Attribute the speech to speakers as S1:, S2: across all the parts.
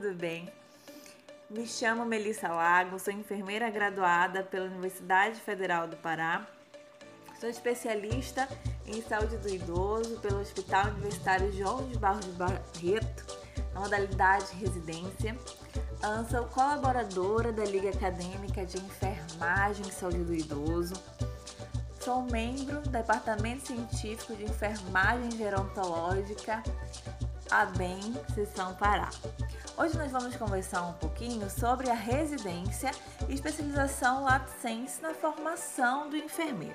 S1: Tudo bem? Me chamo Melissa Lago, sou enfermeira graduada pela Universidade Federal do Pará. Sou especialista em saúde do idoso pelo Hospital Universitário João de Barros de Barreto, na modalidade residência. Sou colaboradora da Liga Acadêmica de Enfermagem e Saúde do Idoso. Sou membro do Departamento Científico de Enfermagem Gerontológica a BEM Sessão Pará. Hoje nós vamos conversar um pouquinho sobre a residência e especialização lato sensu na formação do enfermeiro.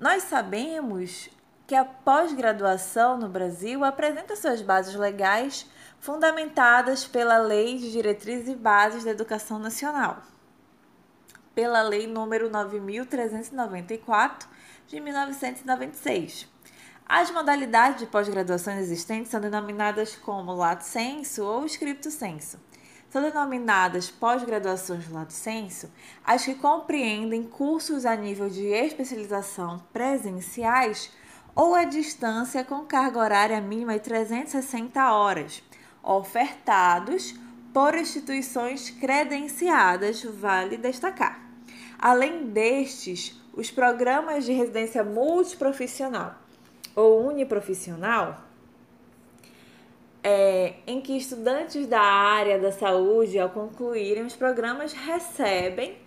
S1: Nós sabemos que a pós-graduação no Brasil apresenta suas bases legais fundamentadas pela Lei de Diretrizes e Bases da Educação Nacional, pela Lei número 9394 de 1996. As modalidades de pós-graduação existentes são denominadas como lato sensu ou scripto sensu. São denominadas pós-graduações lato sensu as que compreendem cursos a nível de especialização presenciais ou à distância com carga horária mínima de 360 horas, ofertados por instituições credenciadas, vale destacar. Além destes, os programas de residência multiprofissional ou uniprofissional, é, em que estudantes da área da saúde, ao concluírem os programas, recebem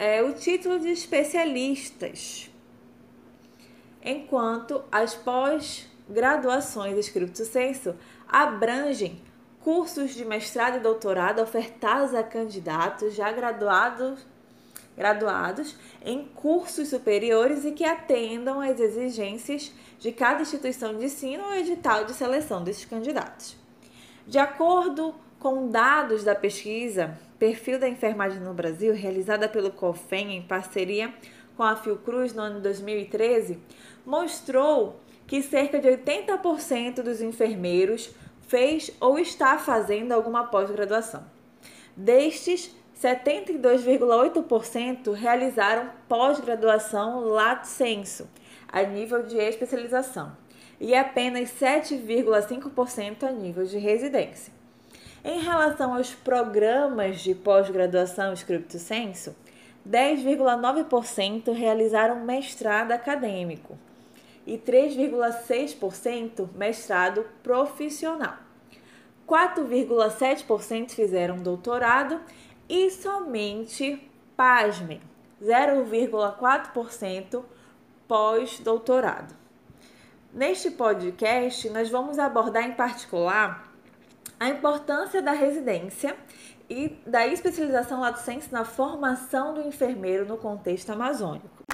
S1: é, o título de especialistas, enquanto as pós-graduações escrito senso abrangem cursos de mestrado e doutorado ofertados a candidatos já graduados graduados em cursos superiores e que atendam às exigências de cada instituição de ensino ou edital de seleção desses candidatos. De acordo com dados da pesquisa Perfil da Enfermagem no Brasil, realizada pelo COFEN em parceria com a Fiocruz no ano de 2013, mostrou que cerca de 80% dos enfermeiros fez ou está fazendo alguma pós-graduação. Destes, 72,8% realizaram pós-graduação lato sensu, a nível de especialização, e apenas 7,5% a nível de residência. Em relação aos programas de pós-graduação scripto sensu, 10,9% realizaram mestrado acadêmico e 3,6% mestrado profissional. 4,7% fizeram doutorado e somente, pasmem, 0,4% pós-doutorado. Neste podcast, nós vamos abordar em particular a importância da residência e da especialização lato na formação do enfermeiro no contexto amazônico.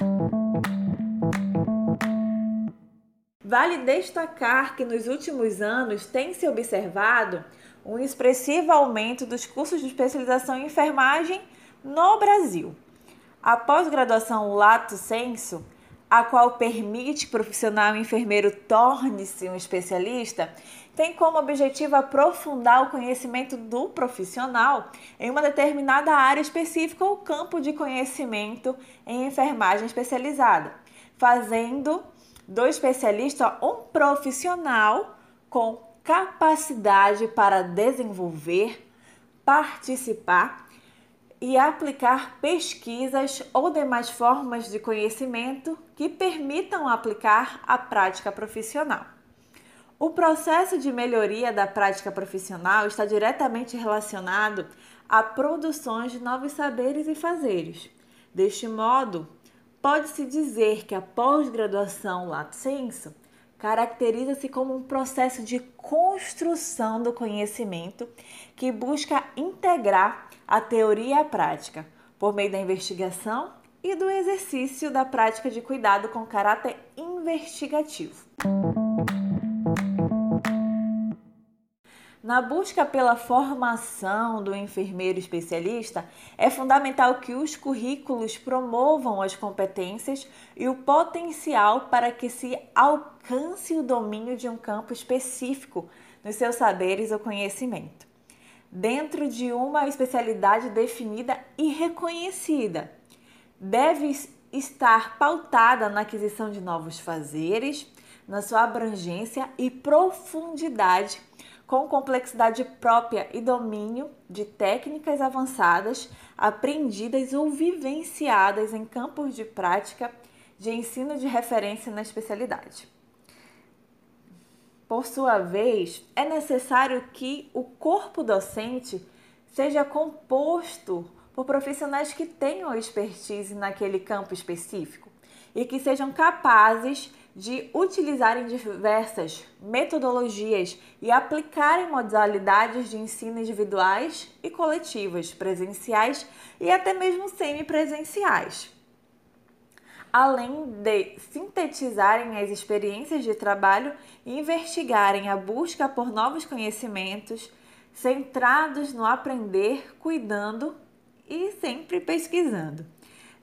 S1: Vale destacar que nos últimos anos tem se observado um expressivo aumento dos cursos de especialização em enfermagem no Brasil. A pós-graduação Lato Senso, a qual permite que o profissional enfermeiro torne-se um especialista, tem como objetivo aprofundar o conhecimento do profissional em uma determinada área específica ou campo de conhecimento em enfermagem especializada, fazendo do especialista um profissional com capacidade para desenvolver, participar e aplicar pesquisas ou demais formas de conhecimento que permitam aplicar a prática profissional. O processo de melhoria da prática profissional está diretamente relacionado a produções de novos saberes e fazeres. Deste modo, pode-se dizer que a pós-graduação lato sensu caracteriza-se como um processo de construção do conhecimento que busca integrar a teoria a prática por meio da investigação e do exercício da prática de cuidado com caráter investigativo. Na busca pela formação do enfermeiro especialista, é fundamental que os currículos promovam as competências e o potencial para que se alcance o domínio de um campo específico nos seus saberes ou conhecimento, dentro de uma especialidade definida e reconhecida. Deve estar pautada na aquisição de novos fazeres, na sua abrangência e profundidade, com complexidade própria e domínio de técnicas avançadas, aprendidas ou vivenciadas em campos de prática de ensino de referência na especialidade. Por sua vez, é necessário que o corpo docente seja composto por profissionais que tenham expertise naquele campo específico e que sejam capazes de utilizarem diversas metodologias e aplicarem modalidades de ensino individuais e coletivas, presenciais e até mesmo semipresenciais. Além de sintetizarem as experiências de trabalho e investigarem a busca por novos conhecimentos, centrados no aprender, cuidando e sempre pesquisando.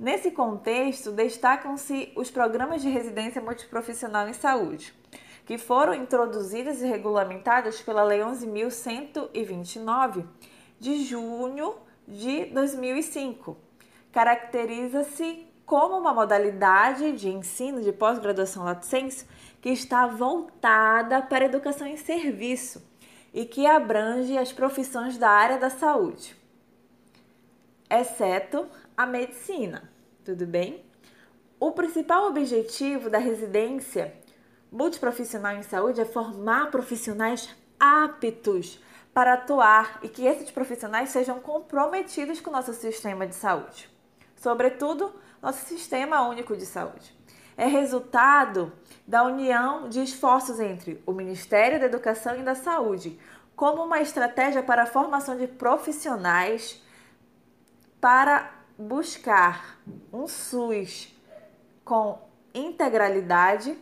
S1: Nesse contexto, destacam-se os programas de residência multiprofissional em saúde, que foram introduzidos e regulamentados pela Lei 11.129 de junho de 2005. Caracteriza-se como uma modalidade de ensino de pós-graduação lato sensu que está voltada para a educação em serviço e que abrange as profissões da área da saúde exceto a medicina, tudo bem? O principal objetivo da residência multiprofissional em saúde é formar profissionais aptos para atuar e que esses profissionais sejam comprometidos com o nosso sistema de saúde, sobretudo nosso sistema único de saúde. É resultado da união de esforços entre o Ministério da Educação e da Saúde, como uma estratégia para a formação de profissionais para buscar um SUS com integralidade,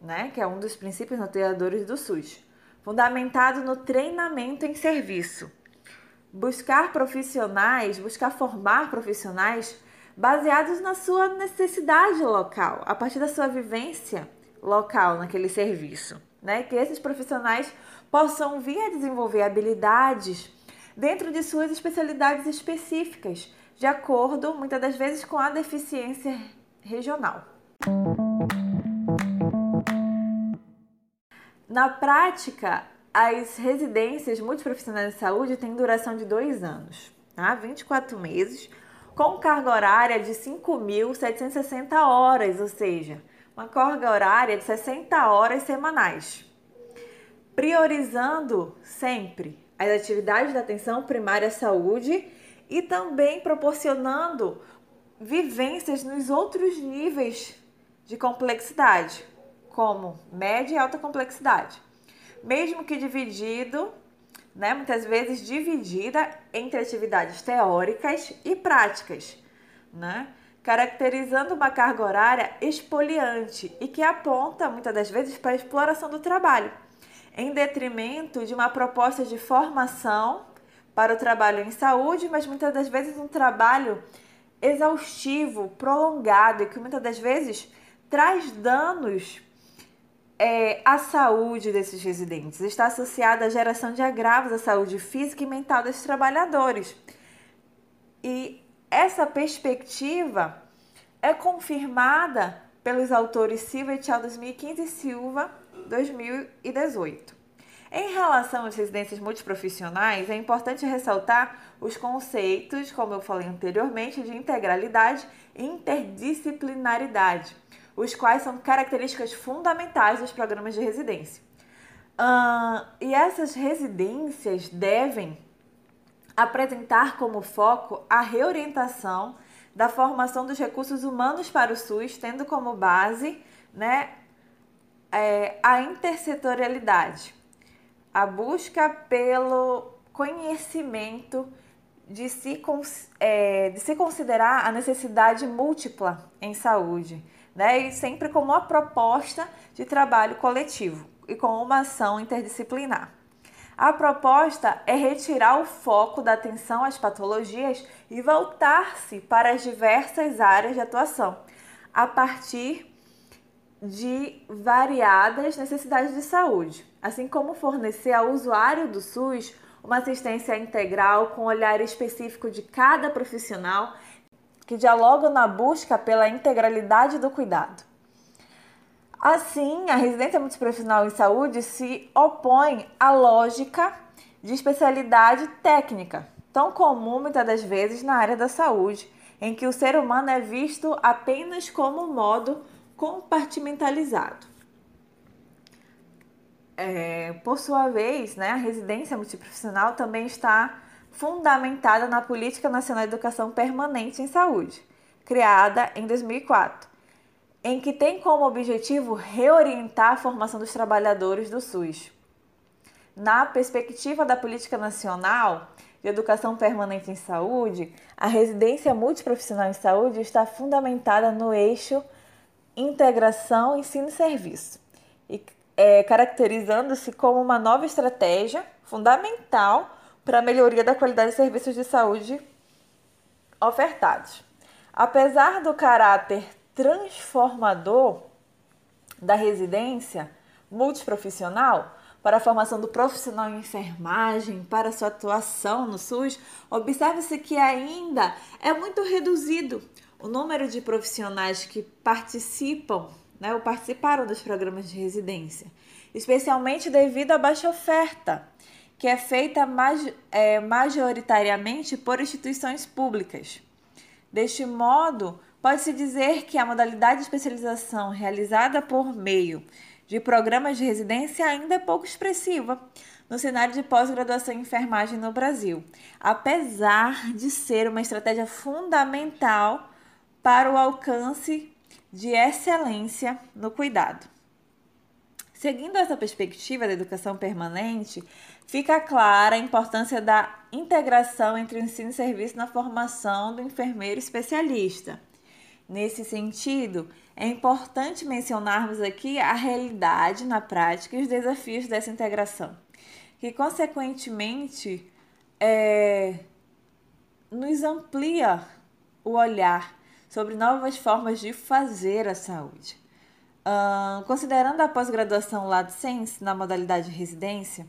S1: né, que é um dos princípios norteadores do SUS, fundamentado no treinamento em serviço. Buscar profissionais, buscar formar profissionais baseados na sua necessidade local, a partir da sua vivência local naquele serviço, né? Que esses profissionais possam vir a desenvolver habilidades dentro de suas especialidades específicas, de acordo, muitas das vezes, com a deficiência regional. Na prática, as residências multiprofissionais de saúde têm duração de dois anos, tá? 24 meses, com carga horária de 5.760 horas, ou seja, uma carga horária de 60 horas semanais, priorizando sempre as atividades da atenção primária à saúde e também proporcionando vivências nos outros níveis de complexidade, como média e alta complexidade. Mesmo que dividido, né, muitas vezes dividida entre atividades teóricas e práticas, né, caracterizando uma carga horária expoliante e que aponta muitas das vezes para a exploração do trabalho, em detrimento de uma proposta de formação para o trabalho em saúde, mas muitas das vezes um trabalho exaustivo, prolongado e que muitas das vezes traz danos é, à saúde desses residentes. Está associada à geração de agravos à saúde física e mental desses trabalhadores. E essa perspectiva é confirmada pelos autores Silva et al. 2015 e Silva 2018. Em relação às residências multiprofissionais, é importante ressaltar os conceitos, como eu falei anteriormente, de integralidade e interdisciplinaridade, os quais são características fundamentais dos programas de residência. Uh, e essas residências devem apresentar como foco a reorientação da formação dos recursos humanos para o SUS, tendo como base né, é, a intersetorialidade a busca pelo conhecimento de se, é, de se considerar a necessidade múltipla em saúde, né? E sempre como uma proposta de trabalho coletivo e com uma ação interdisciplinar. A proposta é retirar o foco da atenção às patologias e voltar-se para as diversas áreas de atuação, a partir de variadas necessidades de saúde, assim como fornecer ao usuário do SUS uma assistência integral com olhar específico de cada profissional, que dialogam na busca pela integralidade do cuidado. Assim, a residência multiprofissional em saúde se opõe à lógica de especialidade técnica, tão comum muitas das vezes na área da saúde, em que o ser humano é visto apenas como modo compartimentalizado. É, por sua vez, né, a residência multiprofissional também está fundamentada na Política Nacional de Educação Permanente em Saúde, criada em 2004, em que tem como objetivo reorientar a formação dos trabalhadores do SUS. Na perspectiva da Política Nacional de Educação Permanente em Saúde, a residência multiprofissional em saúde está fundamentada no eixo integração ensino e serviço, e é, caracterizando-se como uma nova estratégia fundamental para a melhoria da qualidade de serviços de saúde ofertados. Apesar do caráter transformador da residência multiprofissional para a formação do profissional em enfermagem, para sua atuação no SUS, observa-se que ainda é muito reduzido o número de profissionais que participam né, ou participaram dos programas de residência, especialmente devido à baixa oferta que é feita é, majoritariamente por instituições públicas. Deste modo, pode-se dizer que a modalidade de especialização realizada por meio de programas de residência ainda é pouco expressiva no cenário de pós-graduação em enfermagem no Brasil, apesar de ser uma estratégia fundamental para o alcance de excelência no cuidado. Seguindo essa perspectiva da educação permanente, fica clara a importância da integração entre o ensino e serviço na formação do enfermeiro especialista. Nesse sentido, é importante mencionarmos aqui a realidade na prática e os desafios dessa integração, que, consequentemente, é, nos amplia o olhar sobre novas formas de fazer a saúde. Uh, considerando a pós-graduação LADSENSE na modalidade de residência,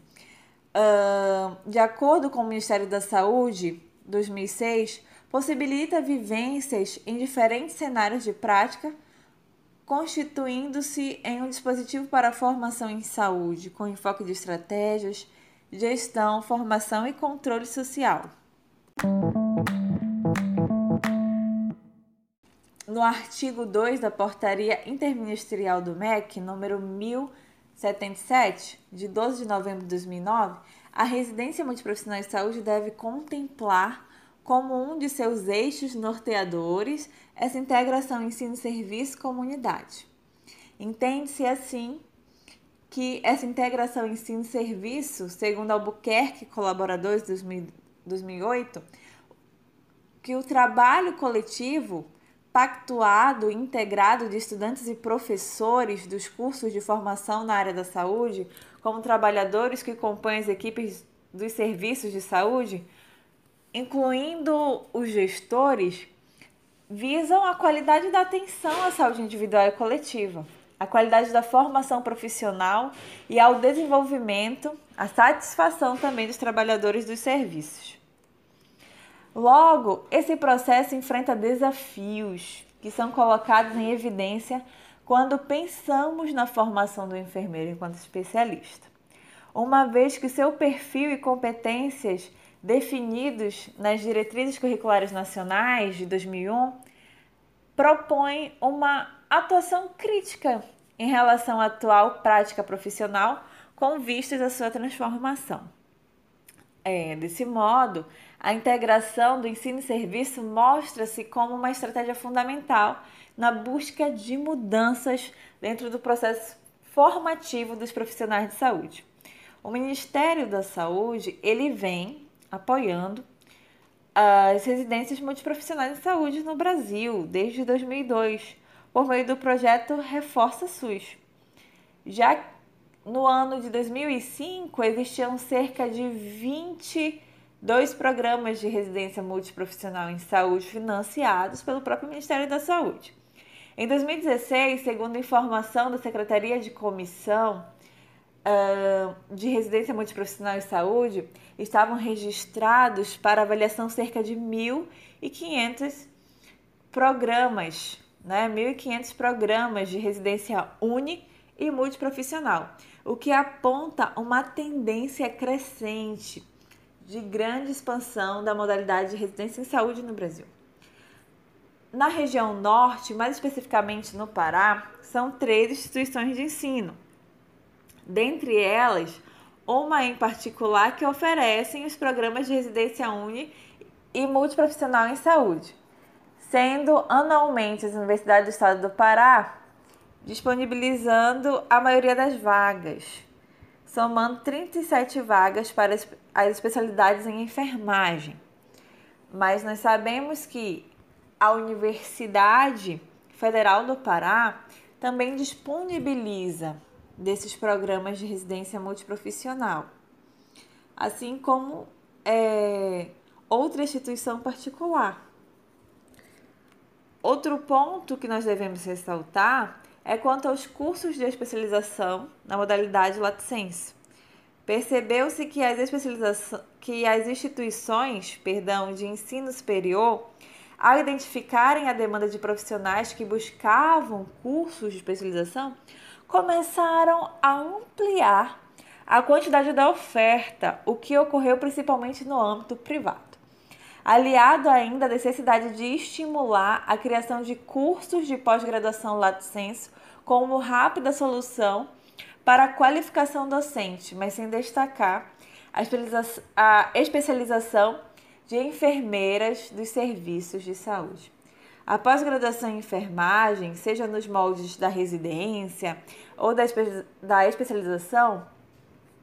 S1: uh, de acordo com o Ministério da Saúde, 2006, possibilita vivências em diferentes cenários de prática, constituindo-se em um dispositivo para a formação em saúde, com enfoque de estratégias, gestão, formação e controle social. No artigo 2 da Portaria Interministerial do MEC, número 1077, de 12 de novembro de 2009, a residência multiprofissional de saúde deve contemplar como um de seus eixos norteadores essa integração ensino-serviço-comunidade. Entende-se assim que essa integração ensino-serviço, segundo Albuquerque Colaboradores 2008, que o trabalho coletivo pactuado integrado de estudantes e professores dos cursos de formação na área da saúde, como trabalhadores que compõem as equipes dos serviços de saúde, incluindo os gestores, visam a qualidade da atenção à saúde individual e coletiva, a qualidade da formação profissional e ao desenvolvimento, a satisfação também dos trabalhadores dos serviços. Logo, esse processo enfrenta desafios que são colocados em evidência quando pensamos na formação do enfermeiro enquanto especialista. Uma vez que seu perfil e competências definidos nas diretrizes curriculares nacionais de 2001 propõem uma atuação crítica em relação à atual prática profissional com vistas à sua transformação. É, desse modo, a integração do ensino e serviço mostra-se como uma estratégia fundamental na busca de mudanças dentro do processo formativo dos profissionais de saúde. O Ministério da Saúde ele vem apoiando as residências multiprofissionais de saúde no Brasil desde 2002 por meio do projeto Reforça SUS. Já no ano de 2005 existiam cerca de 20 dois programas de residência multiprofissional em saúde financiados pelo próprio Ministério da Saúde. Em 2016, segundo informação da Secretaria de Comissão uh, de Residência Multiprofissional em Saúde, estavam registrados para avaliação cerca de 1.500 programas, né? 1.500 programas de residência uni e multiprofissional, o que aponta uma tendência crescente de grande expansão da modalidade de residência em saúde no Brasil. Na região norte, mais especificamente no Pará, são três instituições de ensino. Dentre elas, uma em particular que oferecem os programas de residência uni e multiprofissional em saúde, sendo anualmente as universidades do estado do Pará disponibilizando a maioria das vagas, somando 37 vagas para as especialidades em enfermagem. Mas nós sabemos que a Universidade Federal do Pará também disponibiliza desses programas de residência multiprofissional, assim como é, outra instituição particular. Outro ponto que nós devemos ressaltar é quanto aos cursos de especialização na modalidade lato sensu. Percebeu-se que as especializações, que as instituições, perdão, de ensino superior, ao identificarem a demanda de profissionais que buscavam cursos de especialização, começaram a ampliar a quantidade da oferta, o que ocorreu principalmente no âmbito privado. Aliado ainda à necessidade de estimular a criação de cursos de pós-graduação lato sensu como rápida solução para a qualificação docente, mas sem destacar a especialização de enfermeiras dos serviços de saúde. A pós-graduação em enfermagem, seja nos moldes da residência ou da, especialização,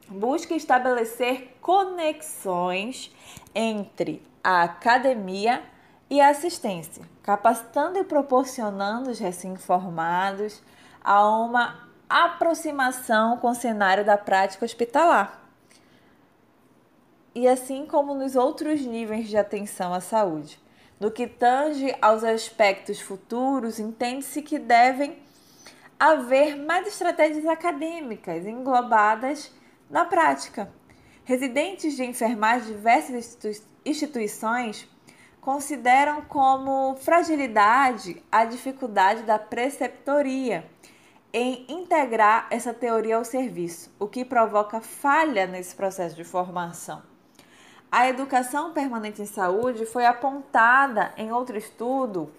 S1: busca estabelecer conexões entre a academia e a assistência, capacitando e proporcionando os recém-formados a uma aproximação com o cenário da prática hospitalar. E assim como nos outros níveis de atenção à saúde. No que tange aos aspectos futuros, entende-se que devem haver mais estratégias acadêmicas englobadas na prática. Residentes de enfermagem de diversas instituições consideram como fragilidade a dificuldade da preceptoria em integrar essa teoria ao serviço, o que provoca falha nesse processo de formação. A educação permanente em saúde foi apontada em outro estudo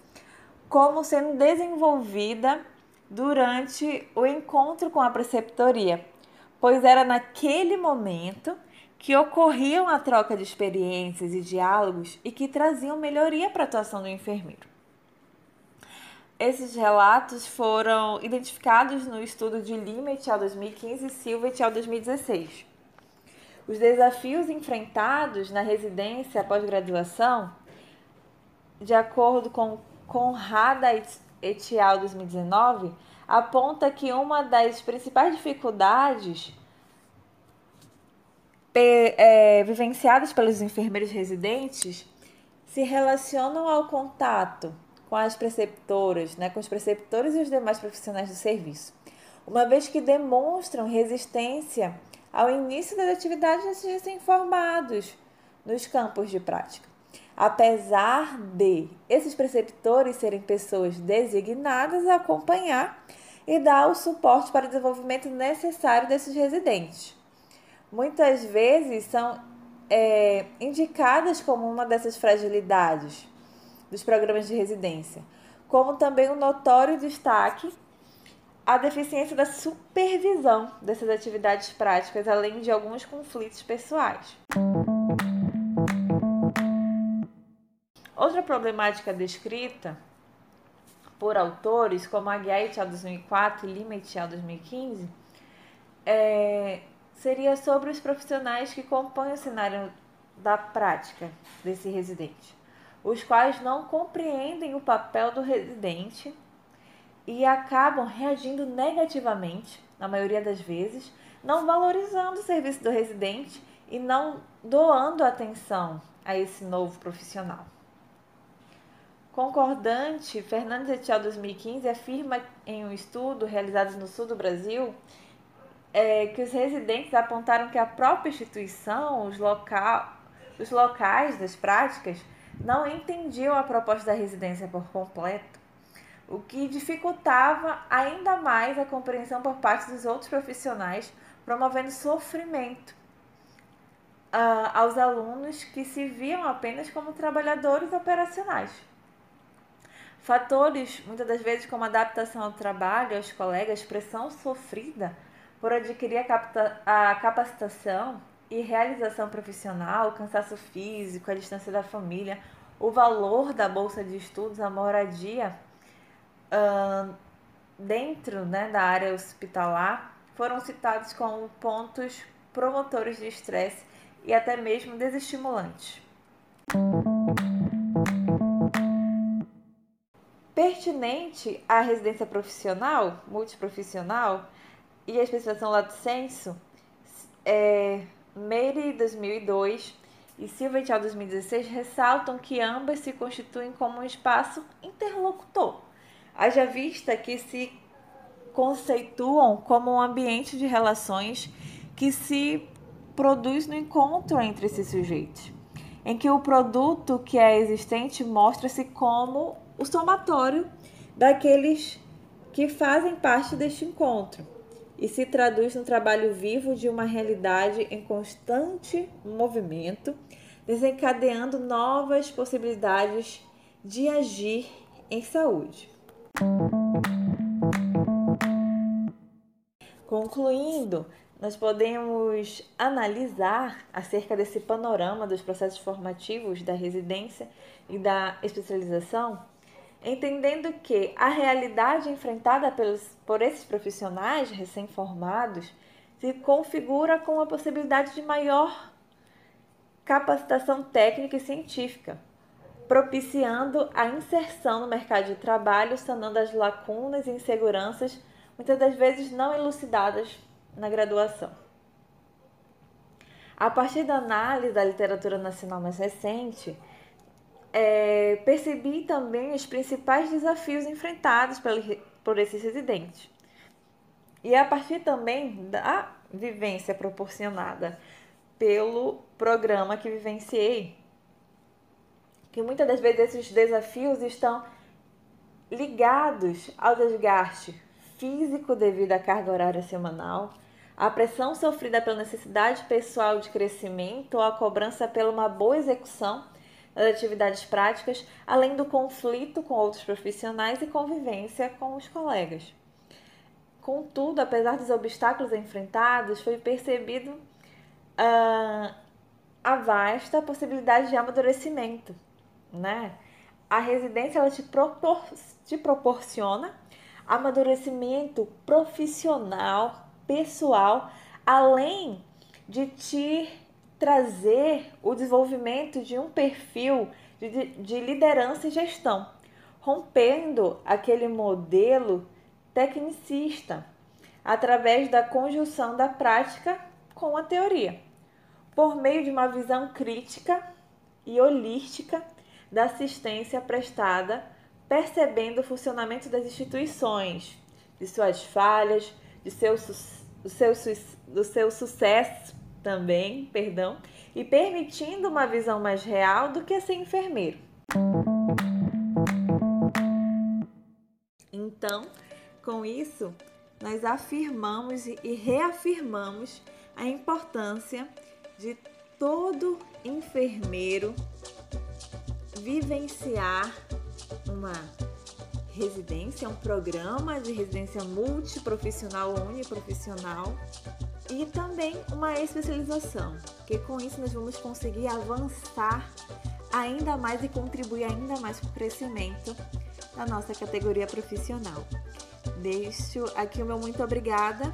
S1: como sendo desenvolvida durante o encontro com a preceptoria, pois era naquele momento que ocorriam a troca de experiências e diálogos e que traziam melhoria para a atuação do enfermeiro. Esses relatos foram identificados no estudo de Lima et al. 2015 e Silva et al. 2016. Os desafios enfrentados na residência pós-graduação, de acordo com Conrada et al. 2019, aponta que uma das principais dificuldades é, vivenciadas pelos enfermeiros residentes se relacionam ao contato com as preceptoras, né, com os preceptores e os demais profissionais do serviço, uma vez que demonstram resistência ao início das atividades desses recém-formados nos campos de prática. Apesar de esses preceptores serem pessoas designadas a acompanhar e dar o suporte para o desenvolvimento necessário desses residentes. Muitas vezes são é, indicadas como uma dessas fragilidades dos programas de residência, como também um notório destaque a deficiência da supervisão dessas atividades práticas, além de alguns conflitos pessoais. Outra problemática descrita por autores como Aguiar et al. 2004 e Lima et al. 2015 é, seria sobre os profissionais que compõem o cenário da prática desse residente os quais não compreendem o papel do residente e acabam reagindo negativamente, na maioria das vezes, não valorizando o serviço do residente e não doando atenção a esse novo profissional. Concordante, Fernandes et al. 2015 afirma em um estudo realizado no sul do Brasil é, que os residentes apontaram que a própria instituição, os, local, os locais das práticas, não entendiam a proposta da residência por completo, o que dificultava ainda mais a compreensão por parte dos outros profissionais, promovendo sofrimento uh, aos alunos que se viam apenas como trabalhadores operacionais. Fatores, muitas das vezes, como adaptação ao trabalho, aos colegas, pressão sofrida por adquirir a, capta, a capacitação e realização profissional, cansaço físico, a distância da família, o valor da bolsa de estudos, a moradia uh, dentro né, da área hospitalar, foram citados como pontos promotores de estresse e até mesmo desestimulantes. Pertinente à residência profissional, multiprofissional e a especialização lato senso, é, Meire 2002 e Silva et al 2016 ressaltam que ambas se constituem como um espaço interlocutor, haja vista que se conceituam como um ambiente de relações que se produz no encontro entre esses sujeitos, em que o produto que é existente mostra-se como o somatório daqueles que fazem parte deste encontro e se traduz no trabalho vivo de uma realidade em constante movimento, desencadeando novas possibilidades de agir em saúde. Concluindo, nós podemos analisar acerca desse panorama dos processos formativos da residência e da especialização, entendendo que a realidade enfrentada pelos, por esses profissionais recém-formados se configura com a possibilidade de maior capacitação técnica e científica, propiciando a inserção no mercado de trabalho, sanando as lacunas e inseguranças, muitas das vezes não elucidadas na graduação. A partir da análise da literatura nacional mais recente, é, percebi também os principais desafios enfrentados por esses residentes. E a partir também da vivência proporcionada pelo programa que vivenciei, que muitas das vezes esses desafios estão ligados ao desgaste físico devido à carga horária semanal, a pressão sofrida pela necessidade pessoal de crescimento ou a cobrança pela uma boa execução das atividades práticas, além do conflito com outros profissionais e convivência com os colegas. Contudo, apesar dos obstáculos enfrentados, foi percebido uh, a vasta possibilidade de amadurecimento. Né? A residência ela te, propor te proporciona amadurecimento profissional pessoal, além de te trazer o desenvolvimento de um perfil de, de liderança e gestão, rompendo aquele modelo tecnicista através da conjunção da prática com a teoria, por meio de uma visão crítica e holística da assistência prestada, percebendo o funcionamento das instituições, de suas falhas, de seu, do, seu, do seu sucesso também, perdão, e permitindo uma visão mais real do que ser enfermeiro. Então, com isso, nós afirmamos e reafirmamos a importância de todo enfermeiro vivenciar uma residência, um programa de residência multiprofissional ou uniprofissional e também uma especialização, que com isso nós vamos conseguir avançar ainda mais e contribuir ainda mais para o crescimento da nossa categoria profissional. Deixo aqui o meu muito obrigada